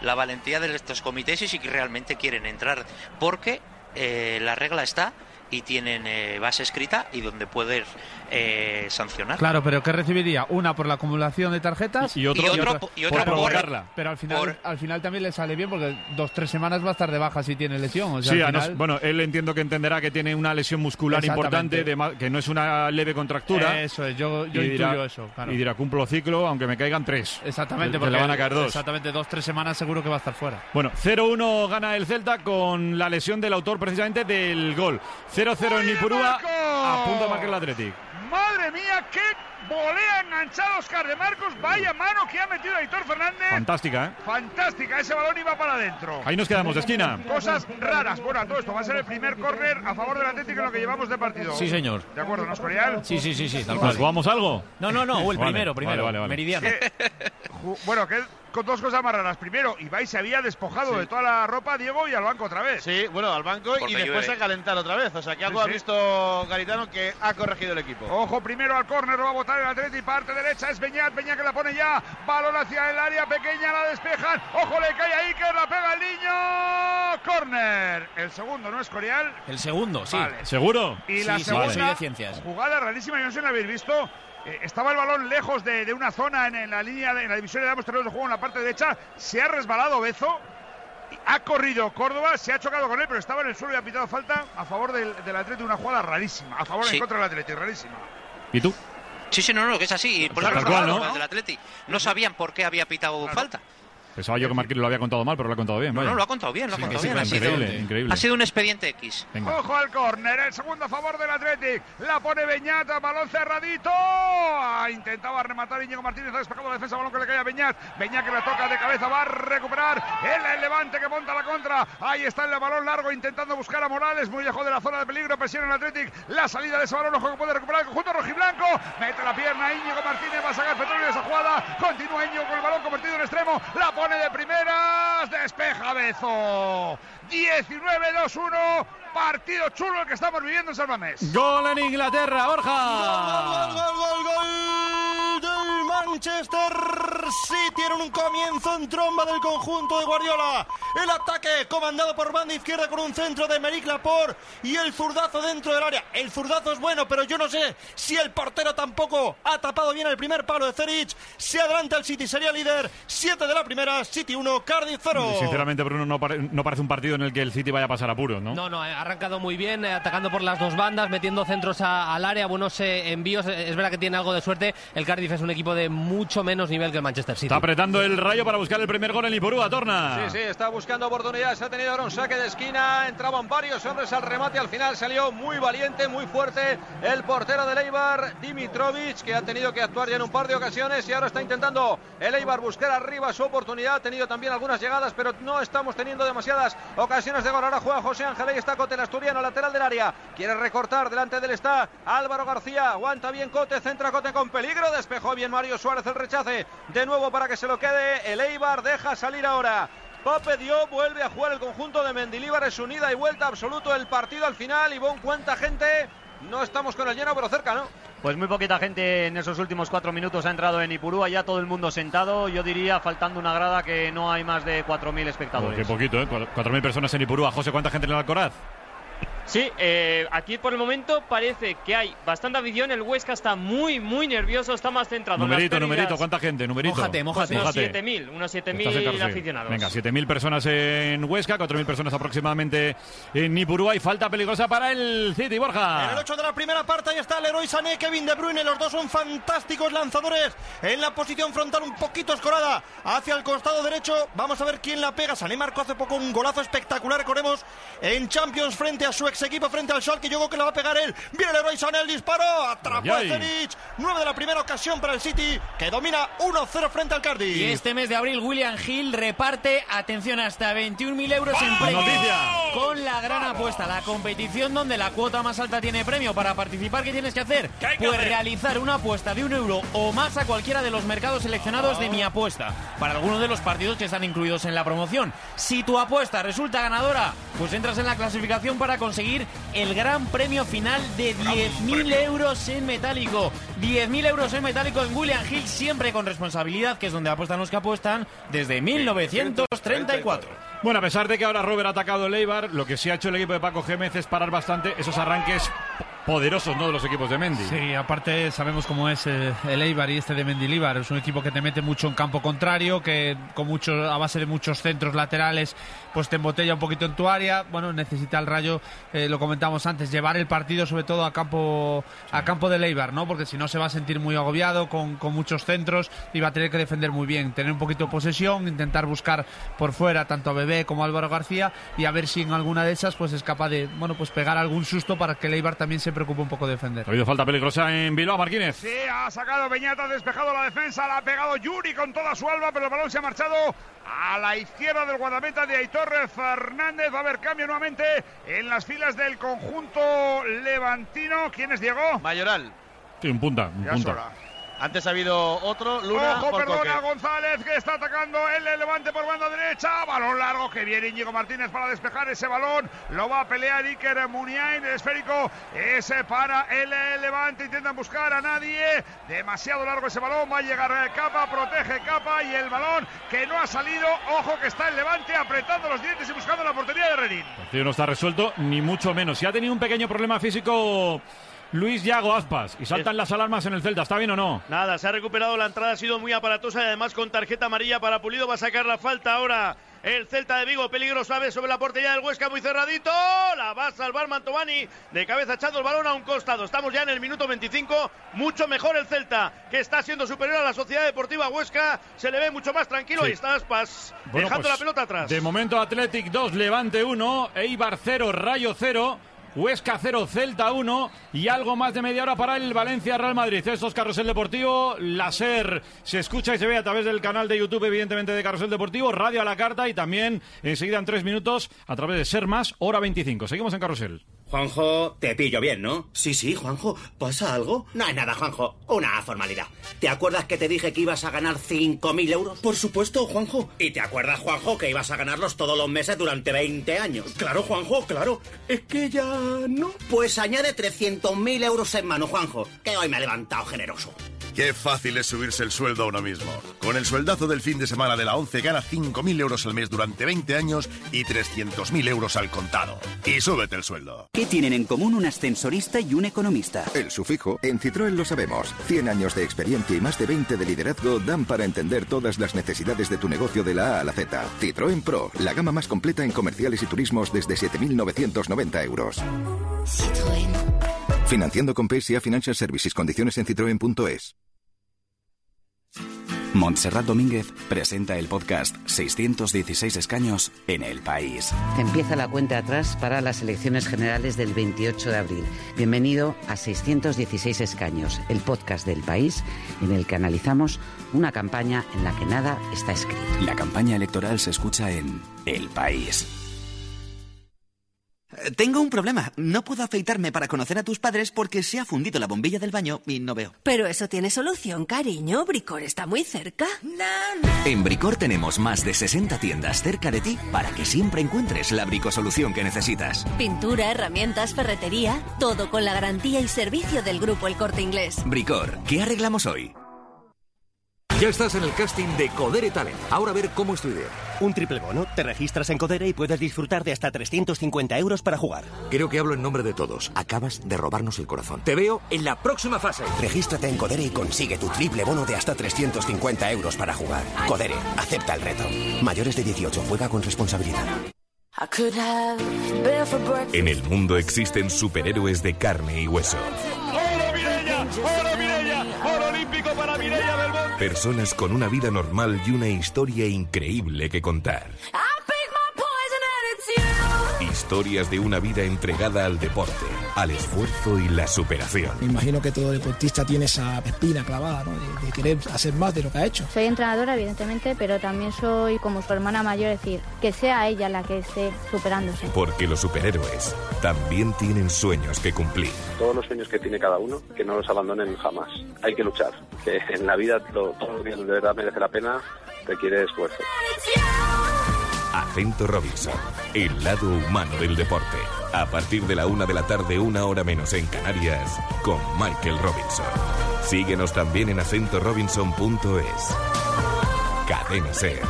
la valentía de estos comités y si realmente quieren entrar, porque eh, la regla está y tienen eh, base escrita y donde poder eh, sancionar. Claro, pero ¿qué recibiría? Una por la acumulación de tarjetas y, otro, y, otra, por provocarla. Pero al final, al final también le sale bien porque dos tres semanas va a estar de baja si tiene lesión. sí, bueno, él entiendo que entenderá que tiene una lesión muscular importante, que no es una leve contractura. Eso es, yo, yo intuyo eso. Y dirá, cumplo ciclo, aunque me caigan tres. Exactamente, porque le van a caer dos. Exactamente, dos, tres semanas seguro que va a estar fuera. Bueno, 0-1 gana el Celta con la lesión del autor precisamente del gol. 0-0 en Nipurúa, a punto de marcar el Athletic. Madre mía, qué volea enganchado Oscar de Marcos. Vaya mano que ha metido Aitor Fernández. Fantástica, ¿eh? Fantástica, ese balón iba para adentro. Ahí nos quedamos de esquina. Cosas raras. Bueno, todo esto va a ser el primer córner a favor del Atlético en lo que llevamos de partido. Sí, señor. ¿De acuerdo, no, Escorial? Sí, sí, sí, sí. Tal cual. ¿Jugamos algo? No, no, no, el primero, primero. Vale, vale, Meridiano. bueno, que con dos cosas más raras. Primero, Ibai se había despojado de toda la ropa, Diego, y al banco otra vez. Sí, bueno, al banco y después a calentar otra vez. O sea, que algo ha visto Garitano que ha corregido el equipo. Ojo, primero al córner, lo va a botar el Atleti, parte derecha es Beñat, Beñat que la pone ya, balón hacia el área pequeña, la despejan. Ojo, le cae ahí, que la pega el niño. Córner. El segundo, ¿no es Corial? El segundo, sí. ¿Seguro? Y la segunda jugada rarísima, yo no sé si la habéis visto. Eh, estaba el balón lejos de, una zona en, la línea, de, en la división de ambos terrenos de juego en la parte derecha. Se ha resbalado Bezo. Ha corrido Córdoba, se ha chocado con él, pero estaba en el suelo y ha pitado falta a favor del, del Atlético. Una jugada rarísima. A favor en contra del Atlético, rarísima. ¿Y tú? Sí, sí, no, no, que es así. Por eso no. del Atleti. No sabían por qué había pitado falta. Pensaba yo que Marquín lo había contado mal, pero lo ha contado bien. No, no, lo ha contado bien, lo ha contado bien. Ha increíble, sido, increíble. Ha sido un expediente X. Ojo al córner, el segundo a favor del Athletic. La pone Beñat, balón cerradito. Ha intentado rematar Íñigo Martínez, ha despejado la defensa, balón que le cae a Beñat. Beñat que la toca de cabeza, va a recuperar. El, levante que monta la contra. Ahí está el balón largo intentando buscar a Morales, muy lejos de la zona de peligro. Presiona el Athletic. La salida de ese balón, ojo que puede recuperar el conjunto rojiblanco. Mete la pierna Íñigo Martínez, va a sacar petróleo de esa jugada. Continúa Íñigo con el balón convertido en extremo. La pone de primera despeja Bezo. 19-2-1. Partido chulo el que estamos viviendo en San Mamés. Gol en Inglaterra, Borja. Gol, gol, gol, Manchester City en un comienzo en tromba del conjunto de Guardiola. El ataque comandado por banda izquierda con un centro de Meric Laporte y el zurdazo dentro del área. El zurdazo es bueno, pero yo no sé si el portero tampoco ha tapado bien el primer palo de Zerich. Se adelanta el City, sería líder. 7 de la primera, City 1, Cardiff 0. Sinceramente, Bruno, no, no, parece un partido en el que el City vaya a pasar apuros, ¿no? No, no, arrancado muy bien, eh, atacando por las dos bandas, metiendo centros al área, buenos eh, envíos. Es verdad que tiene algo de suerte. El Cardiff es un equipo de mucho menos nivel que el Manchester City. Está apretando el rayo para buscar el primer gol en Iporúa, Torna. Sí, sí, está buscando oportunidades. Ha tenido ahora un saque de esquina. Entraban varios hombres al remate. Al final salió muy valiente, muy fuerte el portero del Eibar, Dimitrovic, que ha tenido que actuar ya en un par de ocasiones y ahora está intentando el Eibar buscar arriba su oportunidad. Ha tenido también algunas llegadas, pero no estamos teniendo demasiadas ocasiones de gol. Ahora juega José Ángel. Ahí está Cote, el asturiano, lateral del área. Quiere recortar. Delante del está Álvaro García. Aguanta bien Cote. Centra Cote con peligro. Despejó bien Mario Suárez el rechace. De nuevo para que se lo quede. El Eibar deja salir ahora. Pape Dio vuelve a jugar el conjunto de Mendilíbar. Es unida y vuelta absoluto el partido al final. Ivón, ¿cuánta gente? No estamos con el lleno, pero cerca, ¿no? Pues muy poquita gente en esos últimos cuatro minutos ha entrado en Ipurúa, ya todo el mundo sentado. Yo diría, faltando una grada, que no hay más de 4.000 espectadores. qué poquito, ¿eh? 4.000 personas en Ipurúa. José, ¿cuánta gente en el Alcoraz? Sí, eh, aquí por el momento parece que hay bastante afición. El Huesca está muy, muy nervioso, está más centrado. Numerito, numerito, ¿cuánta gente? Numerito. Mójate, mójate. Unos 7.000, unos 7.000 aficionados. Venga, 7.000 personas en Huesca, 4.000 personas aproximadamente en Nipurúa y falta peligrosa para el City, Borja. En el 8 de la primera parte ahí está el héroe Sané, Kevin De Bruyne, los dos son fantásticos lanzadores en la posición frontal un poquito escorada hacia el costado derecho. Vamos a ver quién la pega. Sané marcó hace poco un golazo espectacular, recordemos, en Champions frente a su ex equipo, frente al Schalke. Yo creo que la va a pegar él. Viene el héroe Sané, el disparo. Atrapó a Zerich. 9 de la primera ocasión para el City, que domina 1-0 frente al Cardiff. Y este mes de abril, William Hill reparte, atención, hasta 21.000 euros en premio. Con la gran apuesta, la competición donde la cuota más alta tiene premio. Para participar, ¿qué tienes que hacer? Pues realizar una apuesta de un euro o más a cualquiera de los mercados seleccionados de mi apuesta. Para algunos de los partidos que están incluidos en la promoción. Si tu apuesta resulta ganadora, pues entras en la clasificación para conseguir conseguir el gran premio final de 10.000 euros en metálico. 10.000 euros en metálico en William Hill, siempre con responsabilidad, que es donde apuestan los que apuestan desde 1934. Bueno, a pesar de que ahora Robert ha atacado el Eibar, lo que sí ha hecho el equipo de Paco Gémez es parar bastante esos arranques poderosos ¿no? de los equipos de Mendy. Sí, aparte sabemos cómo es eh, el Eibar y este de Mendilibar. Es un equipo que te mete mucho en campo contrario, que con mucho, a base de muchos centros laterales, pues te embotella un poquito en tu área. Bueno, necesita el Rayo, eh, lo comentamos antes, llevar el partido sobre todo a campo a campo del Eibar, ¿no? Porque si no se va a sentir muy agobiado con, con muchos centros y va a tener que defender muy bien, tener un poquito de posesión, intentar buscar por fuera tanto a Bebé como a Álvaro García y a ver si en alguna de esas pues es capaz de, bueno, pues pegar algún susto para que el Eibar también se preocupe un poco de defender. Ha habido falta peligrosa en Bilbao, Martínez. Sí, ha sacado Beñata, ha despejado la defensa, la ha pegado Yuri con toda su alma, pero el balón se ha marchado a la izquierda del guardameta de Aitor Fernández. Va a haber cambio nuevamente en las filas del conjunto levantino. ¿Quién es Diego? Mayoral. Sí, un punta, un Ya punta. hora. Antes ha habido otro, Luna. Ojo, por perdona, Coque. González que está atacando el Levante por banda derecha. Balón largo que viene Íñigo Martínez para despejar ese balón. Lo va a pelear Iker Muniain. El esférico ese para el Levante. Intentan buscar a nadie. Demasiado largo ese balón. Va a llegar Capa, protege Capa y el balón que no ha salido. Ojo que está el Levante apretando los dientes y buscando la portería de Renin. El partido no está resuelto, ni mucho menos. Si ha tenido un pequeño problema físico Luis Yago Aspas y saltan las alarmas en el Celta, ¿está bien o no? Nada, se ha recuperado la entrada, ha sido muy aparatosa y además con tarjeta amarilla para Pulido va a sacar la falta ahora. El Celta de Vigo, peligro suave sobre la portería del Huesca, muy cerradito. La va a salvar Mantovani, de cabeza echando el balón a un costado. Estamos ya en el minuto 25. Mucho mejor el Celta, que está siendo superior a la Sociedad Deportiva Huesca. Se le ve mucho más tranquilo. Sí. Ahí está Aspas, Bueno, dejando pues, la pelota atrás. De momento Athletic 2, Levante 1, Eibar 0, Rayo 0. Huesca 0, Celta 1 y algo más de media hora para el Valencia Real Madrid. Esto es Carrusel Deportivo. La SER se escucha y se ve a través del canal de YouTube, evidentemente, de Carrusel Deportivo, Radio a la Carta y también enseguida en tres minutos a través de Ser Más, hora 25. Seguimos en Carrusel. Juanjo, te pillo bien, ¿no? Sí, sí, Juanjo. ¿Pasa algo? No es nada, Juanjo. Una formalidad. ¿Te acuerdas que te dije que ibas a ganar 5.000 euros? Por supuesto, Juanjo. ¿Y te acuerdas, Juanjo, que ibas a ganarlos todos los meses durante 20 años? Claro, Juanjo, claro. Es que ya no. Pues añade 300.000 euros en mano, Juanjo, que hoy me he levantado generoso. Qué fácil es subirse el sueldo a uno mismo. Con el sueldazo del fin de semana de la 11 gana 5.000 euros al mes durante 20 años y 300.000 euros al contado. Y súbete el sueldo. ¿Qué tienen en común un ascensorista y un economista? El sufijo, en Citroën lo sabemos. 100 años de experiencia y más de 20 de liderazgo dan para entender todas las necesidades de tu negocio de la A a la Z. Citroën Pro, la gama más completa en comerciales y turismos desde 7.990 euros. Financiando con PSA Financial Services. Condiciones en citroen.es. Montserrat Domínguez presenta el podcast 616 escaños en el país. Empieza la cuenta atrás para las elecciones generales del 28 de abril. Bienvenido a 616 escaños, el podcast del país en el que analizamos una campaña en la que nada está escrito. La campaña electoral se escucha en El País. Tengo un problema. No puedo afeitarme para conocer a tus padres porque se ha fundido la bombilla del baño y no veo. Pero eso tiene solución, cariño. Bricor está muy cerca. En Bricor tenemos más de 60 tiendas cerca de ti para que siempre encuentres la bricosolución que necesitas. Pintura, herramientas, ferretería, todo con la garantía y servicio del grupo El Corte Inglés. Bricor, ¿qué arreglamos hoy? Ya estás en el casting de Codere Talent. Ahora a ver cómo es tu idea. Un triple bono. Te registras en Codere y puedes disfrutar de hasta 350 euros para jugar. Creo que hablo en nombre de todos. Acabas de robarnos el corazón. Te veo en la próxima fase. Regístrate en Codere y consigue tu triple bono de hasta 350 euros para jugar. Codere, acepta el reto. Mayores de 18, juega con responsabilidad. En el mundo existen superhéroes de carne y hueso. ¡Oro Mireia! ¡Oro Mireia! ¡Oro olímpico para Mireia Belmonte! Personas con una vida normal y una historia increíble que contar. Historias de una vida entregada al deporte, al esfuerzo y la superación. Me imagino que todo deportista tiene esa espina clavada, ¿no? De, de querer hacer más de lo que ha hecho. Soy entrenadora, evidentemente, pero también soy como su hermana mayor, es decir, que sea ella la que esté superándose. Porque los superhéroes también tienen sueños que cumplir. Todos los sueños que tiene cada uno, que no los abandonen jamás. Hay que luchar, que en la vida lo- todo lo que de verdad merece la pena requiere esfuerzo. Acento Robinson. El lado humano del deporte. A partir de la una de la tarde, una hora menos en Canarias, con Michael Robinson. Síguenos también en acentorobinson.es. Cadena Ser.